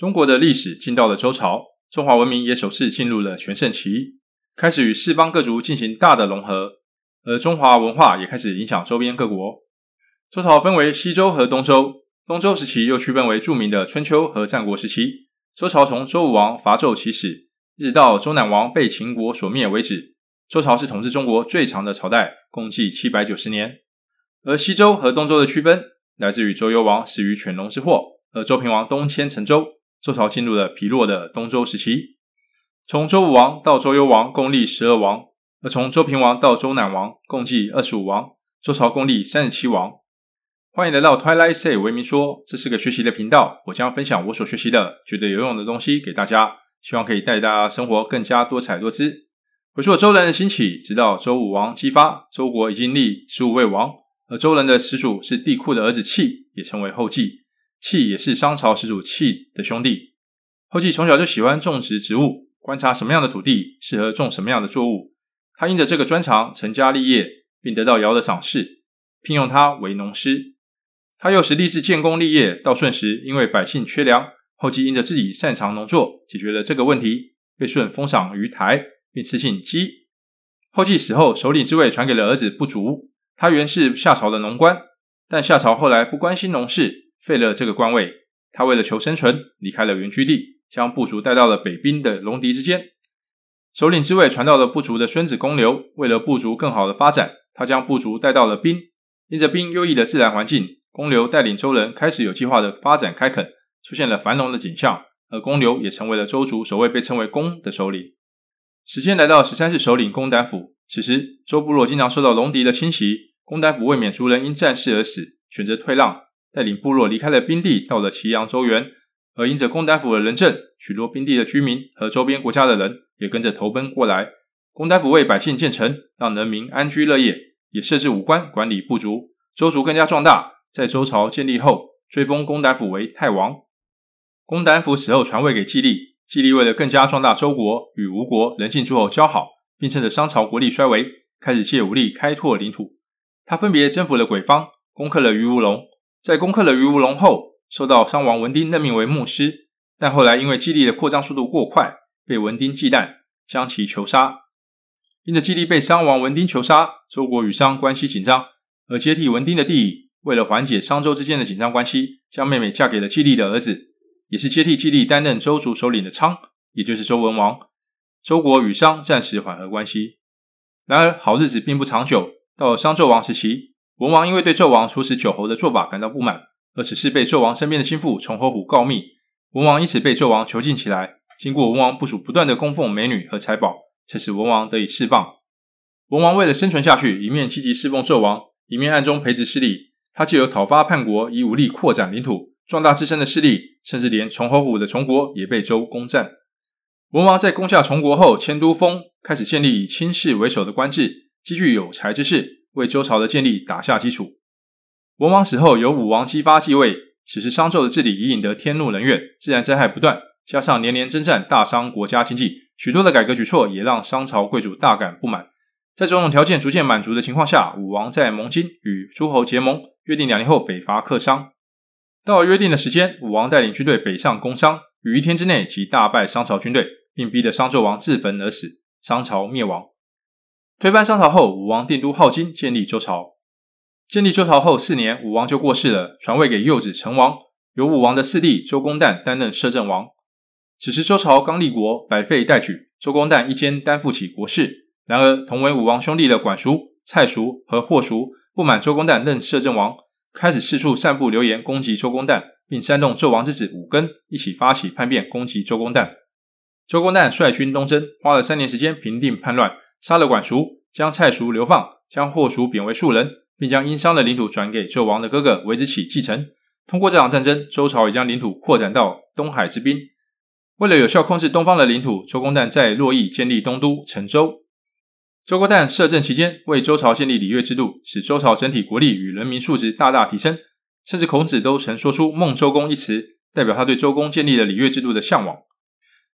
中国的历史进到了周朝，中华文明也首次进入了全盛期，开始与四方各族进行大的融合，而中华文化也开始影响周边各国。周朝分为西周和东周，东周时期又区分为著名的春秋和战国时期。周朝从周武王伐纣起始，一直到周赧王被秦国所灭为止。周朝是统治中国最长的朝代，共计七百九十年。而西周和东周的区分，来自于周幽王死于犬戎之祸，而周平王东迁成周。周朝进入了疲弱的东周时期，从周武王到周幽王共历十二王，而从周平王到周赧王共计二十五王，周朝共历三十七王。欢迎来到 Twilight Say 维明说，这是个学习的频道，我将分享我所学习的、觉得有用的东西给大家，希望可以带大家生活更加多彩多姿。回溯周人的兴起，直到周武王姬发，周国已经历十五位王，而周人的始祖是帝喾的儿子契，也称为后稷。契也是商朝始祖契的兄弟。后稷从小就喜欢种植植物，观察什么样的土地适合种什么样的作物。他因着这个专长成家立业，并得到尧的赏识，聘用他为农师。他幼时立志建功立业，到舜时因为百姓缺粮，后稷因着自己擅长农作，解决了这个问题，被舜封赏于台，并赐姓姬。后稷死后，首领之位传给了儿子不足。他原是夏朝的农官，但夏朝后来不关心农事。废了这个官位，他为了求生存，离开了原居地，将部族带到了北边的戎狄之间。首领之位传到了部族的孙子公刘，为了部族更好的发展，他将部族带到了宾。因着宾优异的自然环境，公刘带领周人开始有计划的发展开垦，出现了繁荣的景象。而公刘也成为了周族首位被称为公的首领。时间来到十三世首领公胆府，此时周部落经常受到戎狄的侵袭，公胆府为免族人因战事而死，选择退让。带领部落离开了宾地，到了祁阳周原，而因着公胆府的仁政，许多宾地的居民和周边国家的人也跟着投奔过来。公胆府为百姓建城，让人民安居乐业，也设置武官管理部族，周族更加壮大。在周朝建立后，追封公胆府为太王。公胆府死后传位给季历，季历为了更加壮大周国，与吴国、人信诸侯交好，并趁着商朝国力衰微，开始借武力开拓领土。他分别征服了鬼方，攻克了鱼吴龙。在攻克了鱼吴龙后，受到商王文丁任命为牧师，但后来因为基地的扩张速度过快，被文丁忌惮，将其囚杀。因着基地被商王文丁囚杀，周国与商关系紧张，而接替文丁的帝乙为了缓解商周之间的紧张关系，将妹妹嫁给了基地的儿子，也是接替基地担任周族首领的昌，也就是周文王。周国与商暂时缓和关系。然而好日子并不长久，到了商纣王时期。文王因为对纣王处死九侯的做法感到不满，而此事被纣王身边的心腹崇侯虎告密，文王因此被纣王囚禁起来。经过文王部属不断的供奉美女和财宝，才使文王得以释放。文王为了生存下去，一面积极侍奉纣王，一面暗中培植势力。他借由讨伐叛国，以武力扩展领土，壮大自身的势力，甚至连崇侯虎的崇国也被周攻占。文王在攻下崇国后，迁都封，开始建立以卿士为首的官制，积聚有才之士。为周朝的建立打下基础。文王死后，由武王姬发继位。此时商纣的治理已引得天怒人怨，自然灾害不断，加上连年征战，大伤国家经济，许多的改革举措也让商朝贵族大感不满。在种种条件逐渐满足的情况下，武王在盟津与诸侯结盟，约定两年后北伐克商。到约定的时间，武王带领军队北上攻商，于一天之内即大败商朝军队，并逼得商纣王自焚而死，商朝灭亡。推翻商朝后，武王定都镐京，建立周朝。建立周朝后四年，武王就过世了，传位给幼子成王，由武王的四弟周公旦担任摄政王。此时周朝刚立国，百废待举，周公旦一肩担负起国事。然而，同为武王兄弟的管叔、蔡叔和霍叔不满周公旦任摄政王，开始四处散布流言攻击周公旦，并煽动纣王之子武庚一起发起叛变攻击周公旦。周公旦率军东征，花了三年时间平定叛乱。杀了管叔，将蔡叔流放，将霍叔贬为庶人，并将殷商的领土转给纣王的哥哥韦子启继承。通过这场战争，周朝也将领土扩展到东海之滨。为了有效控制东方的领土，周公旦在洛邑建立东都成周。周公旦摄政期间，为周朝建立礼乐制度，使周朝整体国力与人民素质大大提升。甚至孔子都曾说出“孟周公”一词，代表他对周公建立了礼乐制度的向往。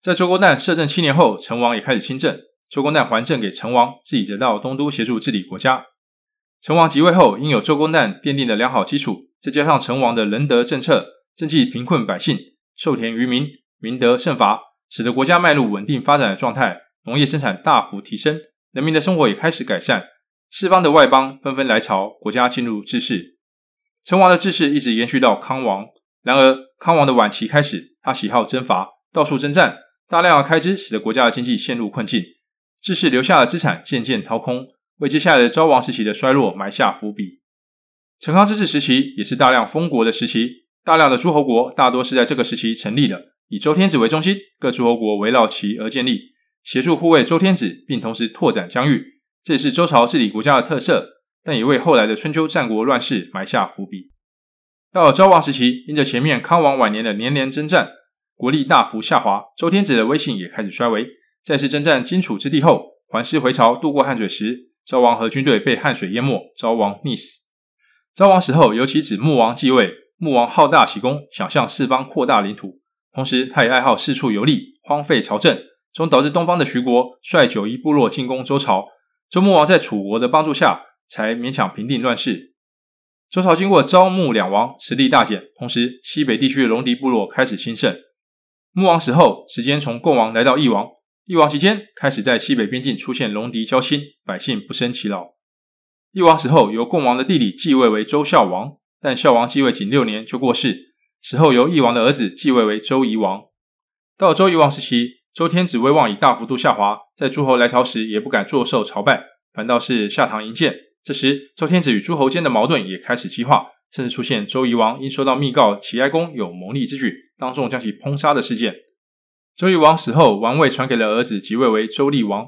在周公旦摄政七年后，成王也开始亲政。周公旦还政给成王，自己则到东都协助治理国家。成王即位后，因有周公旦奠定的良好基础，再加上成王的仁德政策，赈济贫困百姓，授田于民，民德胜伐，使得国家迈入稳定发展的状态，农业生产大幅提升，人民的生活也开始改善。四方的外邦纷纷来朝，国家进入治世。成王的治世一直延续到康王。然而，康王的晚期开始，他喜好征伐，到处征战，大量的开支使得国家的经济陷入困境。治世留下的资产渐渐掏空，为接下来的昭王时期的衰落埋下伏笔。成康之治时期也是大量封国的时期，大量的诸侯国大多是在这个时期成立的，以周天子为中心，各诸侯国围绕其而建立，协助护卫周天子，并同时拓展疆域。这也是周朝治理国家的特色，但也为后来的春秋战国乱世埋下伏笔。到了昭王时期，因着前面康王晚年的连连征战，国力大幅下滑，周天子的威信也开始衰微。再次征战荆楚之地后，还师回朝渡过汉水时，昭王和军队被汉水淹没，昭王溺死。昭王死后，由其子穆王继位。穆王好大喜功，想向四方扩大领土，同时他也爱好四处游历，荒废朝政，终导致东方的徐国率九夷部落进攻周朝。周穆王在楚国的帮助下，才勉强平定乱世。周朝经过昭穆两王，实力大减，同时西北地区的戎狄部落开始兴盛。穆王死后，时间从共王来到义王。义王期间，开始在西北边境出现戎狄交侵，百姓不胜其劳。义王死后，由共王的弟弟继位为周孝王，但孝王继位仅六年就过世，死后由义王的儿子继位为周夷王。到了周夷王时期。周天子威望已大幅度下滑，在诸侯来朝时也不敢坐受朝拜，反倒是下堂迎见。这时，周天子与诸侯间的矛盾也开始激化，甚至出现周夷王因收到密告齐哀公有谋逆之举，当众将其烹杀的事件。周夷王死后，王位传给了儿子，即位为周厉王。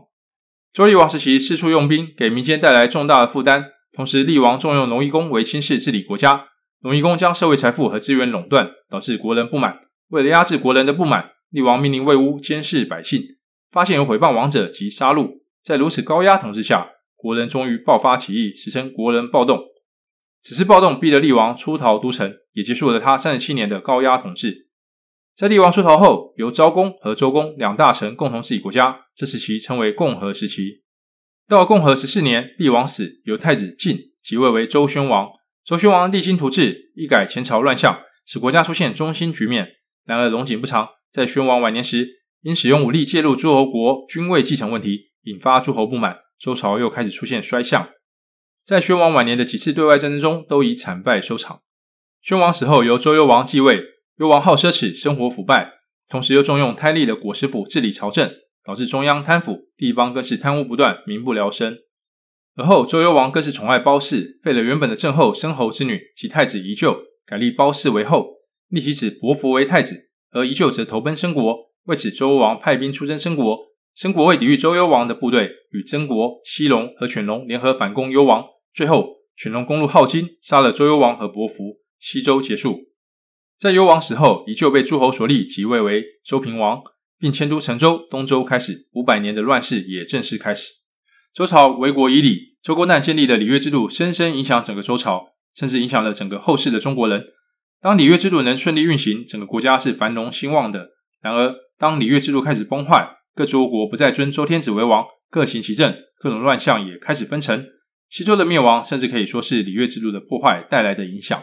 周厉王时期四处用兵，给民间带来重大的负担，同时厉王重用农夷公为亲事治理国家，农夷公将社会财富和资源垄断，导致国人不满。为了压制国人的不满，厉王命令卫巫监视百姓，发现有诽谤王者及杀戮。在如此高压统治下，国人终于爆发起义，史称国人暴动。此次暴动逼得厉王出逃都城，也结束了他三十七年的高压统治。在厉王出逃后，由昭公和周公两大臣共同治理国家，这时期称为共和时期。到共和十四年，厉王死，由太子晋即位为周宣王。周宣王励精图治，一改前朝乱象，使国家出现中兴局面。然而龙井不长。在宣王晚年时，因使用武力介入诸侯国君位继承问题，引发诸侯不满，周朝又开始出现衰相。在宣王晚年的几次对外战争中，都以惨败收场。宣王死后，由周幽王继位。幽王好奢侈，生活腐败，同时又重用贪利的裹食府治理朝政，导致中央贪腐，地方更是贪污不断，民不聊生。而后，周幽王更是宠爱褒姒，废了原本的正后申侯之女及太子宜臼，改立褒姒为后，立其子伯服为太子。而宜臼则投奔申国，为此周幽王派兵出征申国。申国为抵御周幽王的部队，与曾国、西戎和犬戎联合反攻幽王。最后，犬戎攻入镐京，杀了周幽王和伯服，西周结束。在幽王死后，依旧被诸侯所立，即位为周平王，并迁都成周。东周开始，五百年的乱世也正式开始。周朝为国以礼，周公旦建立的礼乐制度，深深影响整个周朝，甚至影响了整个后世的中国人。当礼乐制度能顺利运行，整个国家是繁荣兴旺的。然而，当礼乐制度开始崩坏，各诸侯国不再尊周天子为王，各行其政，各种乱象也开始纷呈。西周的灭亡，甚至可以说是礼乐制度的破坏带来的影响。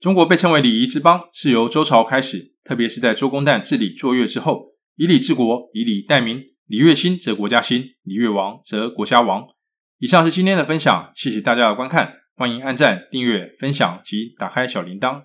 中国被称为礼仪之邦，是由周朝开始，特别是在周公旦治理坐月之后，以礼治国，以礼待民，礼乐兴则国家兴，礼乐亡则国家亡。以上是今天的分享，谢谢大家的观看，欢迎按赞、订阅、分享及打开小铃铛。